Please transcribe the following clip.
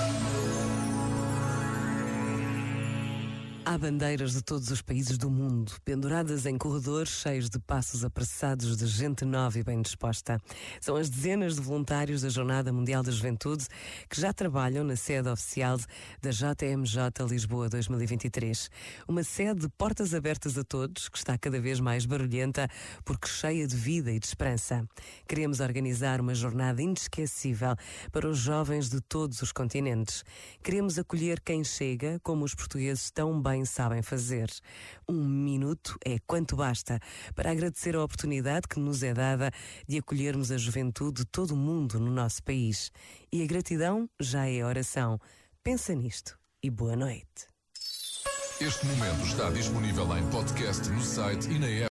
Thank you. Há bandeiras de todos os países do mundo, penduradas em corredores cheios de passos apressados de gente nova e bem disposta. São as dezenas de voluntários da Jornada Mundial da Juventude que já trabalham na sede oficial da JMJ Lisboa 2023. Uma sede de portas abertas a todos, que está cada vez mais barulhenta, porque cheia de vida e de esperança. Queremos organizar uma jornada inesquecível para os jovens de todos os continentes. Queremos acolher quem chega, como os portugueses tão bem sabem fazer. Um minuto é quanto basta para agradecer a oportunidade que nos é dada de acolhermos a juventude de todo o mundo no nosso país. E a gratidão já é oração. Pensa nisto e boa noite. Este momento está disponível em podcast no site e na app.